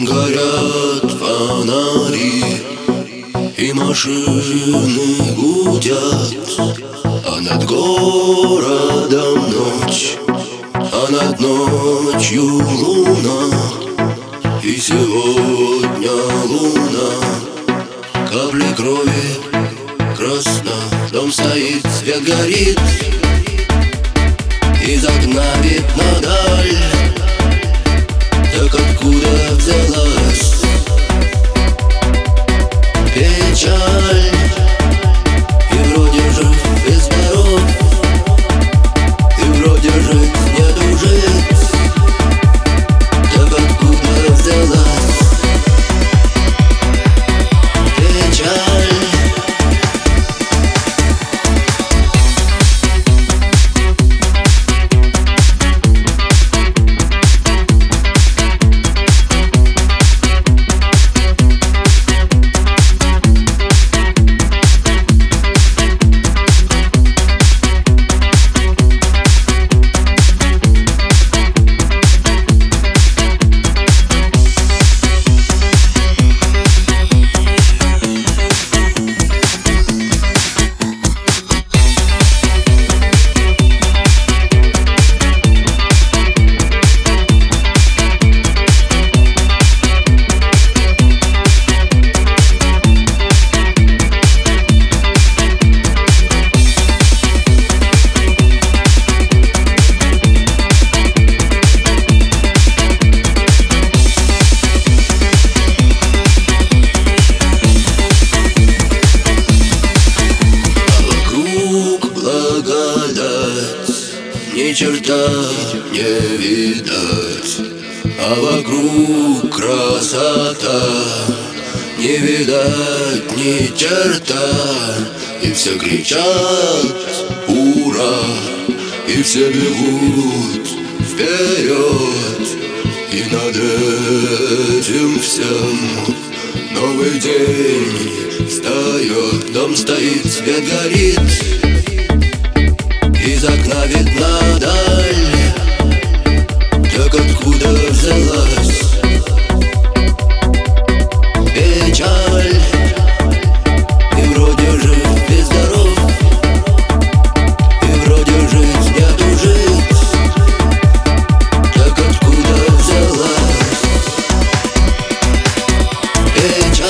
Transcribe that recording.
Там горят фонари И машины гудят А над городом ночь А над ночью луна И сегодня луна. Капли крови красно Дом стоит, свет горит Из окна видно даль Ни черта не видать А вокруг красота. Не видать ни черта И все кричат «Ура!» И все бегут вперед. И над этим всем Новый день встает, дом стоит, свет горит Навекла даль Так откуда взялась Печаль? И вроде жив без И вроде жить не дужит Так откуда взялась Печаль?